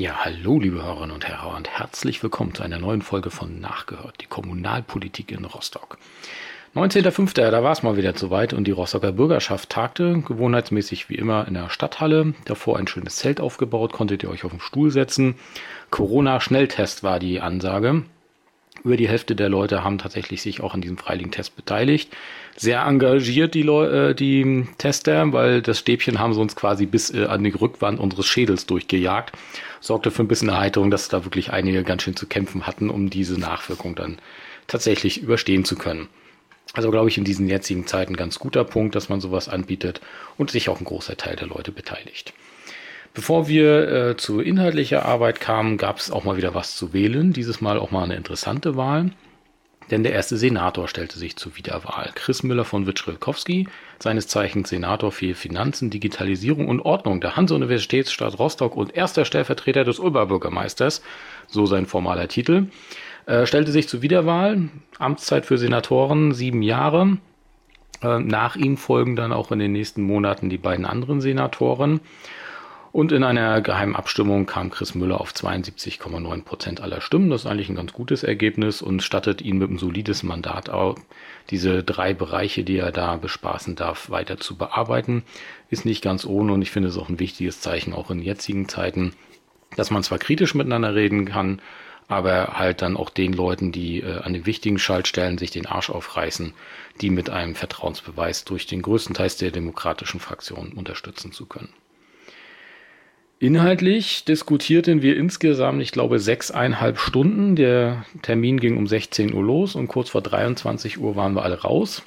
Ja, hallo liebe Hörerinnen und Herren und herzlich willkommen zu einer neuen Folge von Nachgehört, die Kommunalpolitik in Rostock. 19.05. Da war es mal wieder soweit und die Rostocker Bürgerschaft tagte, gewohnheitsmäßig wie immer in der Stadthalle. Davor ein schönes Zelt aufgebaut, konntet ihr euch auf den Stuhl setzen. Corona-Schnelltest war die Ansage. Über die Hälfte der Leute haben tatsächlich sich auch an diesem Freiligen-Test beteiligt. Sehr engagiert die, Leu äh, die Tester, weil das Stäbchen haben sie uns quasi bis äh, an die Rückwand unseres Schädels durchgejagt. Sorgte für ein bisschen Erheiterung, dass da wirklich einige ganz schön zu kämpfen hatten, um diese Nachwirkung dann tatsächlich überstehen zu können. Also glaube ich in diesen jetzigen Zeiten ganz guter Punkt, dass man sowas anbietet und sich auch ein großer Teil der Leute beteiligt. Bevor wir äh, zu inhaltlicher Arbeit kamen, gab es auch mal wieder was zu wählen. Dieses Mal auch mal eine interessante Wahl. Denn der erste Senator stellte sich zur Wiederwahl. Chris Müller von Witschrilkowski, seines Zeichens Senator für Finanzen, Digitalisierung und Ordnung der Hanse-Universitätsstadt Rostock und erster Stellvertreter des Oberbürgermeisters, so sein formaler Titel, äh, stellte sich zur Wiederwahl. Amtszeit für Senatoren sieben Jahre. Äh, nach ihm folgen dann auch in den nächsten Monaten die beiden anderen Senatoren. Und in einer geheimen Abstimmung kam Chris Müller auf 72,9 Prozent aller Stimmen. Das ist eigentlich ein ganz gutes Ergebnis und stattet ihn mit einem solides Mandat auf, diese drei Bereiche, die er da bespaßen darf, weiter zu bearbeiten. Ist nicht ganz ohne und ich finde es auch ein wichtiges Zeichen, auch in jetzigen Zeiten, dass man zwar kritisch miteinander reden kann, aber halt dann auch den Leuten, die äh, an den wichtigen Schaltstellen sich den Arsch aufreißen, die mit einem Vertrauensbeweis durch den größten Teil der demokratischen Fraktion unterstützen zu können. Inhaltlich diskutierten wir insgesamt, ich glaube, sechseinhalb Stunden. Der Termin ging um 16 Uhr los und kurz vor 23 Uhr waren wir alle raus.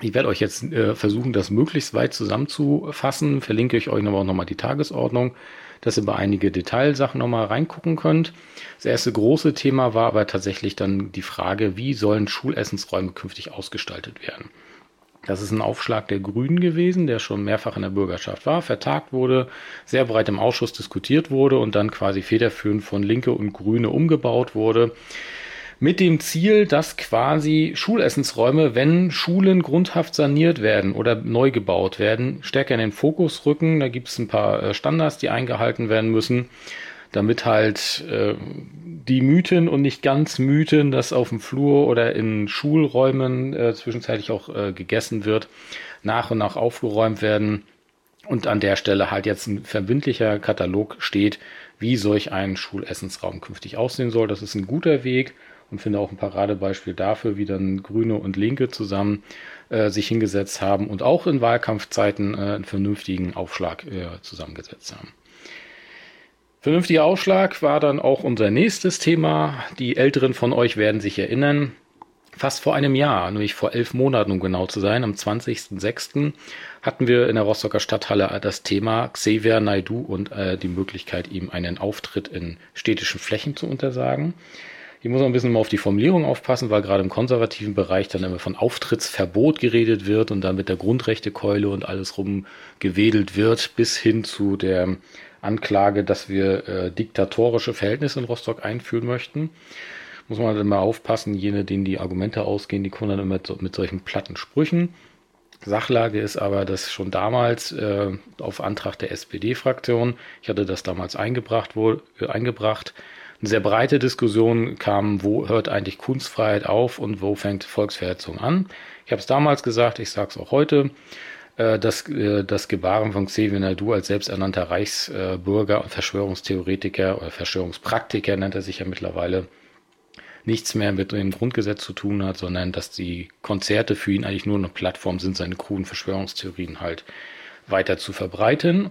Ich werde euch jetzt äh, versuchen, das möglichst weit zusammenzufassen. Verlinke ich euch aber auch nochmal die Tagesordnung, dass ihr bei einige Detailsachen nochmal reingucken könnt. Das erste große Thema war aber tatsächlich dann die Frage, wie sollen Schulessensräume künftig ausgestaltet werden. Das ist ein Aufschlag der Grünen gewesen, der schon mehrfach in der Bürgerschaft war, vertagt wurde, sehr breit im Ausschuss diskutiert wurde und dann quasi federführend von Linke und Grüne umgebaut wurde. Mit dem Ziel, dass quasi Schulessensräume, wenn Schulen grundhaft saniert werden oder neu gebaut werden, stärker in den Fokus rücken. Da gibt es ein paar äh, Standards, die eingehalten werden müssen damit halt äh, die Mythen und nicht ganz Mythen, dass auf dem Flur oder in Schulräumen äh, zwischenzeitlich auch äh, gegessen wird, nach und nach aufgeräumt werden und an der Stelle halt jetzt ein verbindlicher Katalog steht, wie solch ein Schulessensraum künftig aussehen soll. Das ist ein guter Weg und finde auch ein Paradebeispiel dafür, wie dann Grüne und Linke zusammen äh, sich hingesetzt haben und auch in Wahlkampfzeiten äh, einen vernünftigen Aufschlag äh, zusammengesetzt haben. Vernünftiger Ausschlag war dann auch unser nächstes Thema. Die Älteren von euch werden sich erinnern. Fast vor einem Jahr, nämlich vor elf Monaten, um genau zu sein, am 20.06. hatten wir in der Rostocker Stadthalle das Thema Xavier Naidu und äh, die Möglichkeit, ihm einen Auftritt in städtischen Flächen zu untersagen. Hier muss man ein bisschen mal auf die Formulierung aufpassen, weil gerade im konservativen Bereich dann immer von Auftrittsverbot geredet wird und dann mit der Grundrechtekeule und alles rumgewedelt wird, bis hin zu der Anklage, dass wir äh, diktatorische Verhältnisse in Rostock einführen möchten. Muss man dann mal aufpassen, jene, denen die Argumente ausgehen, die kommen dann immer mit, mit solchen platten Sprüchen. Sachlage ist aber, dass schon damals äh, auf Antrag der SPD-Fraktion, ich hatte das damals eingebracht, wohl, äh, eingebracht, eine sehr breite Diskussion kam, wo hört eigentlich Kunstfreiheit auf und wo fängt Volksverhetzung an. Ich habe es damals gesagt, ich sage es auch heute. Äh, dass äh, das Gebaren von Xavier Naidu als selbsternannter Reichsbürger und Verschwörungstheoretiker oder Verschwörungspraktiker nennt er sich ja mittlerweile, nichts mehr mit dem Grundgesetz zu tun hat, sondern dass die Konzerte für ihn eigentlich nur eine Plattform sind, seine kruden Verschwörungstheorien halt weiter zu verbreiten.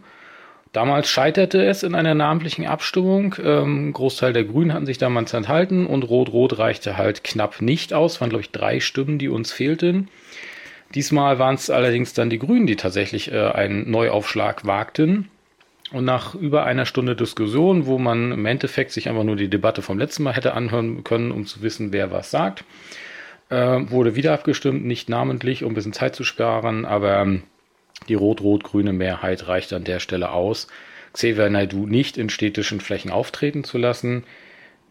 Damals scheiterte es in einer namentlichen Abstimmung. Ähm, Großteil der Grünen hatten sich damals enthalten und Rot-Rot reichte halt knapp nicht aus. Waren, glaube ich, drei Stimmen, die uns fehlten. Diesmal waren es allerdings dann die Grünen, die tatsächlich äh, einen Neuaufschlag wagten. Und nach über einer Stunde Diskussion, wo man im Endeffekt sich einfach nur die Debatte vom letzten Mal hätte anhören können, um zu wissen, wer was sagt, äh, wurde wieder abgestimmt, nicht namentlich, um ein bisschen Zeit zu sparen, aber ähm, die rot-rot-grüne Mehrheit reicht an der Stelle aus, Xavier Naidu nicht in städtischen Flächen auftreten zu lassen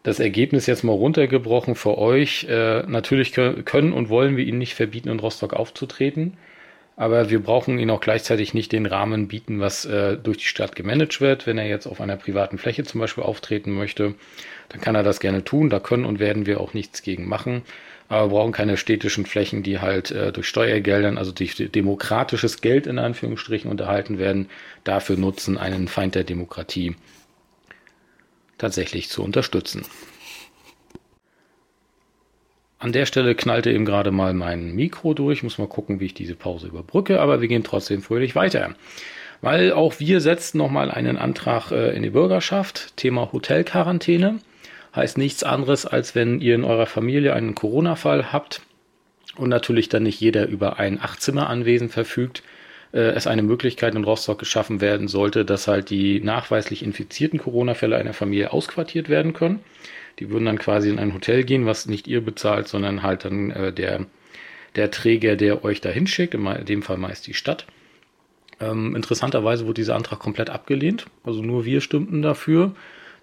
das Ergebnis jetzt mal runtergebrochen für euch. Äh, natürlich können und wollen wir ihnen nicht verbieten, in Rostock aufzutreten. Aber wir brauchen ihn auch gleichzeitig nicht den Rahmen bieten, was äh, durch die Stadt gemanagt wird. Wenn er jetzt auf einer privaten Fläche zum Beispiel auftreten möchte, dann kann er das gerne tun. Da können und werden wir auch nichts gegen machen. Aber wir brauchen keine städtischen Flächen, die halt äh, durch Steuergeldern, also durch demokratisches Geld in Anführungsstrichen unterhalten werden, dafür nutzen, einen Feind der Demokratie tatsächlich zu unterstützen. An der Stelle knallte eben gerade mal mein Mikro durch. Muss mal gucken, wie ich diese Pause überbrücke, aber wir gehen trotzdem fröhlich weiter. Weil auch wir setzen nochmal einen Antrag äh, in die Bürgerschaft. Thema Hotelquarantäne. Heißt nichts anderes, als wenn ihr in eurer Familie einen Corona-Fall habt und natürlich dann nicht jeder über ein Achtzimmer-Anwesen verfügt, äh, es eine Möglichkeit in Rostock geschaffen werden sollte, dass halt die nachweislich infizierten Corona-Fälle einer Familie ausquartiert werden können. Die würden dann quasi in ein Hotel gehen, was nicht ihr bezahlt, sondern halt dann äh, der, der Träger, der euch da hinschickt, in dem Fall meist die Stadt. Ähm, interessanterweise wurde dieser Antrag komplett abgelehnt. Also nur wir stimmten dafür.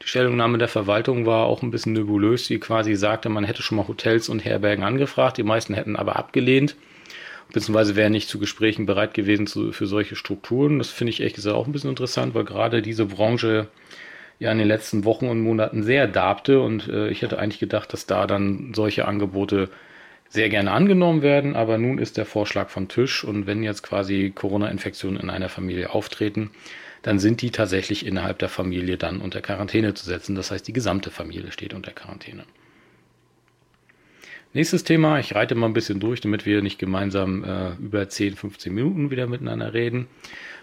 Die Stellungnahme der Verwaltung war auch ein bisschen nebulös, die quasi sagte, man hätte schon mal Hotels und Herbergen angefragt, die meisten hätten aber abgelehnt, beziehungsweise wären nicht zu Gesprächen bereit gewesen zu, für solche Strukturen. Das finde ich ehrlich gesagt auch ein bisschen interessant, weil gerade diese Branche ja in den letzten Wochen und Monaten sehr darbte und äh, ich hätte eigentlich gedacht, dass da dann solche Angebote sehr gerne angenommen werden, aber nun ist der Vorschlag vom Tisch und wenn jetzt quasi Corona-Infektionen in einer Familie auftreten, dann sind die tatsächlich innerhalb der Familie dann unter Quarantäne zu setzen. Das heißt, die gesamte Familie steht unter Quarantäne. Nächstes Thema, ich reite mal ein bisschen durch, damit wir nicht gemeinsam äh, über 10, 15 Minuten wieder miteinander reden,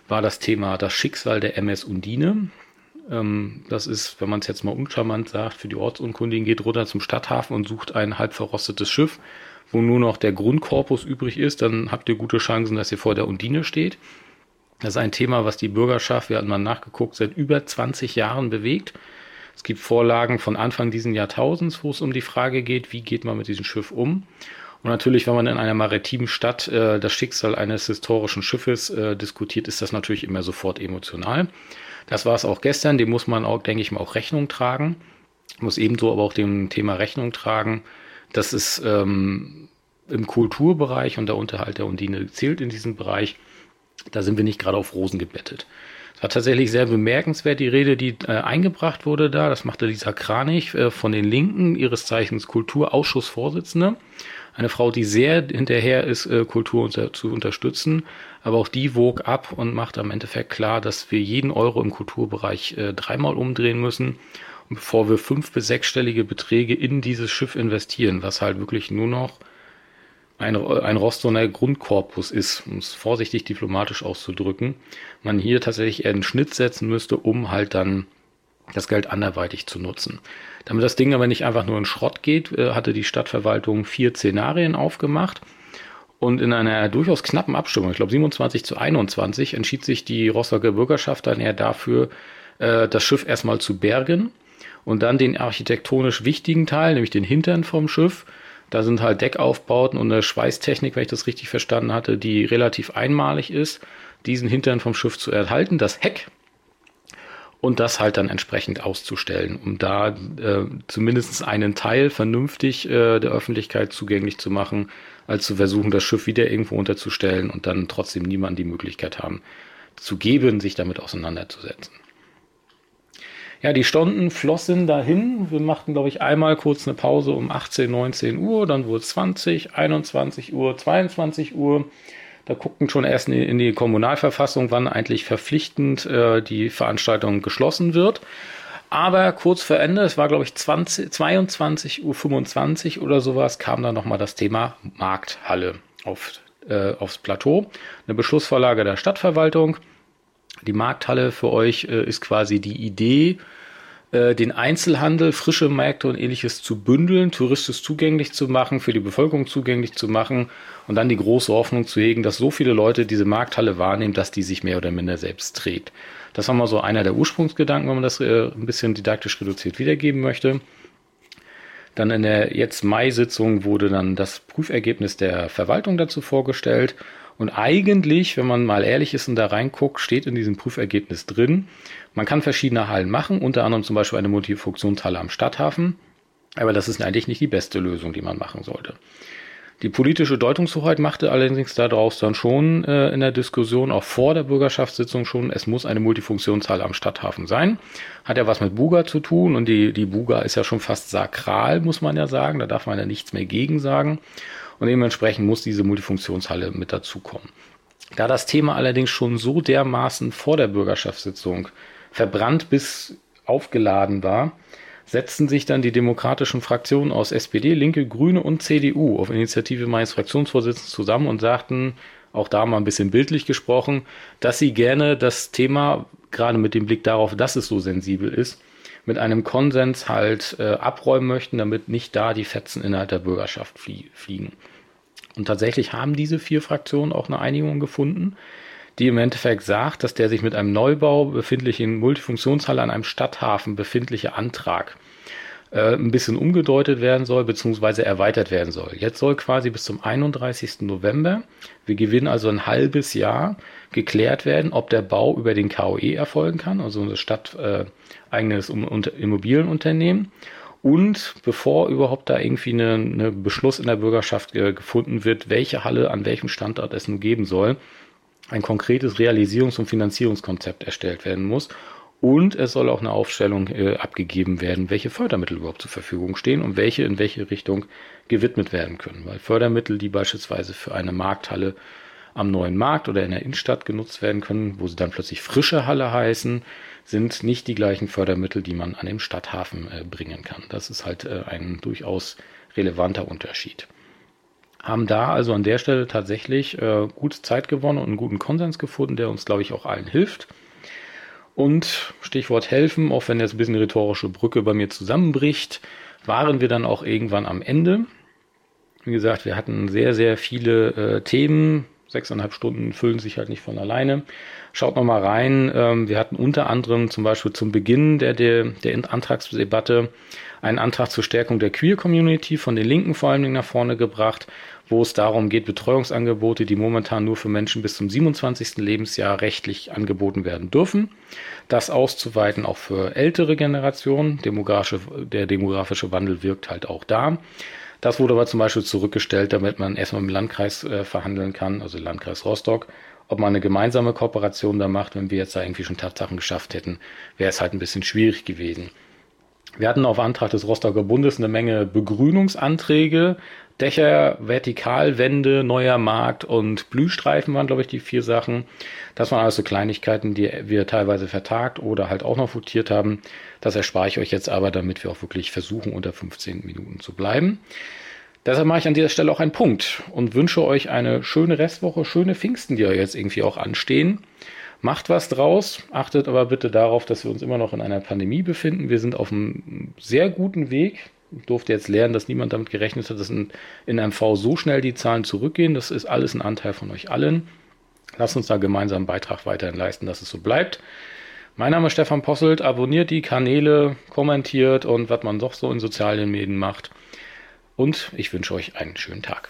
war das Thema das Schicksal der MS Undine. Ähm, das ist, wenn man es jetzt mal uncharmant sagt, für die Ortsunkundigen, geht runter zum Stadthafen und sucht ein halb verrostetes Schiff, wo nur noch der Grundkorpus übrig ist. Dann habt ihr gute Chancen, dass ihr vor der Undine steht. Das ist ein Thema, was die Bürgerschaft, wir hatten mal nachgeguckt, seit über 20 Jahren bewegt. Es gibt Vorlagen von Anfang dieses Jahrtausends, wo es um die Frage geht, wie geht man mit diesem Schiff um. Und natürlich, wenn man in einer maritimen Stadt äh, das Schicksal eines historischen Schiffes äh, diskutiert, ist das natürlich immer sofort emotional. Das war es auch gestern, dem muss man auch, denke ich mal, auch Rechnung tragen. Muss ebenso aber auch dem Thema Rechnung tragen, dass es ähm, im Kulturbereich und der Unterhalt der Undine zählt in diesem Bereich. Da sind wir nicht gerade auf Rosen gebettet. War tatsächlich sehr bemerkenswert, die Rede, die äh, eingebracht wurde da. Das machte Lisa Kranich äh, von den Linken, ihres Zeichens Kulturausschussvorsitzende. Eine Frau, die sehr hinterher ist, äh, Kultur unter, zu unterstützen. Aber auch die wog ab und macht am Endeffekt klar, dass wir jeden Euro im Kulturbereich äh, dreimal umdrehen müssen. Bevor wir fünf- bis sechsstellige Beträge in dieses Schiff investieren, was halt wirklich nur noch ein, ein Rostoner Grundkorpus ist, um es vorsichtig diplomatisch auszudrücken, man hier tatsächlich eher einen Schnitt setzen müsste, um halt dann das Geld anderweitig zu nutzen. Damit das Ding aber nicht einfach nur in Schrott geht, äh, hatte die Stadtverwaltung vier Szenarien aufgemacht. Und in einer durchaus knappen Abstimmung, ich glaube 27 zu 21, entschied sich die Rostocker Bürgerschaft dann eher dafür, äh, das Schiff erstmal zu bergen und dann den architektonisch wichtigen Teil, nämlich den Hintern vom Schiff, da sind halt Deckaufbauten und eine Schweißtechnik, wenn ich das richtig verstanden hatte, die relativ einmalig ist, diesen Hintern vom Schiff zu erhalten, das Heck und das halt dann entsprechend auszustellen, um da äh, zumindest einen Teil vernünftig äh, der Öffentlichkeit zugänglich zu machen, als zu versuchen, das Schiff wieder irgendwo unterzustellen und dann trotzdem niemand die Möglichkeit haben zu geben, sich damit auseinanderzusetzen. Ja, die Stunden flossen dahin. Wir machten, glaube ich, einmal kurz eine Pause um 18, 19 Uhr, dann wurde es 20, 21 Uhr, 22 Uhr. Da guckten schon erst in die Kommunalverfassung, wann eigentlich verpflichtend äh, die Veranstaltung geschlossen wird. Aber kurz vor Ende, es war glaube ich 20, 22.25 Uhr oder sowas, kam dann nochmal das Thema Markthalle auf, äh, aufs Plateau. Eine Beschlussvorlage der Stadtverwaltung. Die Markthalle für euch äh, ist quasi die Idee, äh, den Einzelhandel, frische Märkte und ähnliches zu bündeln, touristisch zugänglich zu machen, für die Bevölkerung zugänglich zu machen und dann die große Hoffnung zu hegen, dass so viele Leute diese Markthalle wahrnehmen, dass die sich mehr oder minder selbst trägt. Das war mal so einer der Ursprungsgedanken, wenn man das äh, ein bisschen didaktisch reduziert wiedergeben möchte. Dann in der jetzt Mai-Sitzung wurde dann das Prüfergebnis der Verwaltung dazu vorgestellt. Und eigentlich, wenn man mal ehrlich ist und da reinguckt, steht in diesem Prüfergebnis drin, man kann verschiedene Hallen machen, unter anderem zum Beispiel eine Multifunktionshalle am Stadthafen. Aber das ist eigentlich nicht die beste Lösung, die man machen sollte. Die politische Deutungshoheit machte allerdings daraus dann schon äh, in der Diskussion, auch vor der Bürgerschaftssitzung schon, es muss eine Multifunktionshalle am Stadthafen sein. Hat ja was mit Buga zu tun und die, die Buga ist ja schon fast sakral, muss man ja sagen. Da darf man ja nichts mehr gegen sagen. Und dementsprechend muss diese Multifunktionshalle mit dazukommen. Da das Thema allerdings schon so dermaßen vor der Bürgerschaftssitzung verbrannt bis aufgeladen war, setzten sich dann die demokratischen Fraktionen aus SPD, Linke, Grüne und CDU auf Initiative meines Fraktionsvorsitzenden zusammen und sagten, auch da mal ein bisschen bildlich gesprochen, dass sie gerne das Thema, gerade mit dem Blick darauf, dass es so sensibel ist, mit einem Konsens halt äh, abräumen möchten, damit nicht da die Fetzen innerhalb der Bürgerschaft flie fliegen. Und tatsächlich haben diese vier Fraktionen auch eine Einigung gefunden, die im Endeffekt sagt, dass der sich mit einem Neubau befindlichen Multifunktionshalle an einem Stadthafen befindliche Antrag äh, ein bisschen umgedeutet werden soll, beziehungsweise erweitert werden soll. Jetzt soll quasi bis zum 31. November, wir gewinnen also ein halbes Jahr, geklärt werden, ob der Bau über den KOE erfolgen kann, also ein stadteigenes äh, Immobilienunternehmen. Und bevor überhaupt da irgendwie eine Beschluss in der Bürgerschaft äh, gefunden wird, welche Halle an welchem Standort es nun geben soll, ein konkretes Realisierungs- und Finanzierungskonzept erstellt werden muss. Und es soll auch eine Aufstellung äh, abgegeben werden, welche Fördermittel überhaupt zur Verfügung stehen und welche in welche Richtung gewidmet werden können. Weil Fördermittel, die beispielsweise für eine Markthalle am neuen Markt oder in der Innenstadt genutzt werden können, wo sie dann plötzlich frische Halle heißen, sind nicht die gleichen Fördermittel, die man an dem Stadthafen äh, bringen kann. Das ist halt äh, ein durchaus relevanter Unterschied haben da also an der Stelle tatsächlich äh, gute Zeit gewonnen und einen guten Konsens gefunden, der uns, glaube ich, auch allen hilft. Und Stichwort helfen, auch wenn jetzt ein bisschen rhetorische Brücke bei mir zusammenbricht, waren wir dann auch irgendwann am Ende. Wie gesagt, wir hatten sehr, sehr viele äh, Themen. Sechseinhalb Stunden füllen sich halt nicht von alleine. Schaut noch mal rein. Ähm, wir hatten unter anderem zum Beispiel zum Beginn der, der, der Antragsdebatte einen Antrag zur Stärkung der Queer Community von den Linken vor allen Dingen nach vorne gebracht wo es darum geht, Betreuungsangebote, die momentan nur für Menschen bis zum 27. Lebensjahr rechtlich angeboten werden dürfen, das auszuweiten auch für ältere Generationen. Demografische, der demografische Wandel wirkt halt auch da. Das wurde aber zum Beispiel zurückgestellt, damit man erstmal im Landkreis äh, verhandeln kann, also Landkreis Rostock, ob man eine gemeinsame Kooperation da macht. Wenn wir jetzt da irgendwie schon Tatsachen geschafft hätten, wäre es halt ein bisschen schwierig gewesen. Wir hatten auf Antrag des Rostocker Bundes eine Menge Begrünungsanträge, Dächer, Vertikalwände, neuer Markt und Blühstreifen waren, glaube ich, die vier Sachen. Das waren also Kleinigkeiten, die wir teilweise vertagt oder halt auch noch votiert haben. Das erspare ich euch jetzt aber, damit wir auch wirklich versuchen, unter 15 Minuten zu bleiben. Deshalb mache ich an dieser Stelle auch einen Punkt und wünsche euch eine schöne Restwoche, schöne Pfingsten, die ja jetzt irgendwie auch anstehen. Macht was draus, achtet aber bitte darauf, dass wir uns immer noch in einer Pandemie befinden. Wir sind auf einem sehr guten Weg durfte jetzt lernen, dass niemand damit gerechnet hat, dass in, in MV so schnell die Zahlen zurückgehen. Das ist alles ein Anteil von euch allen. Lasst uns da gemeinsam einen Beitrag weiterhin leisten, dass es so bleibt. Mein Name ist Stefan Posselt. Abonniert die Kanäle, kommentiert und was man doch so in sozialen Medien macht. Und ich wünsche euch einen schönen Tag.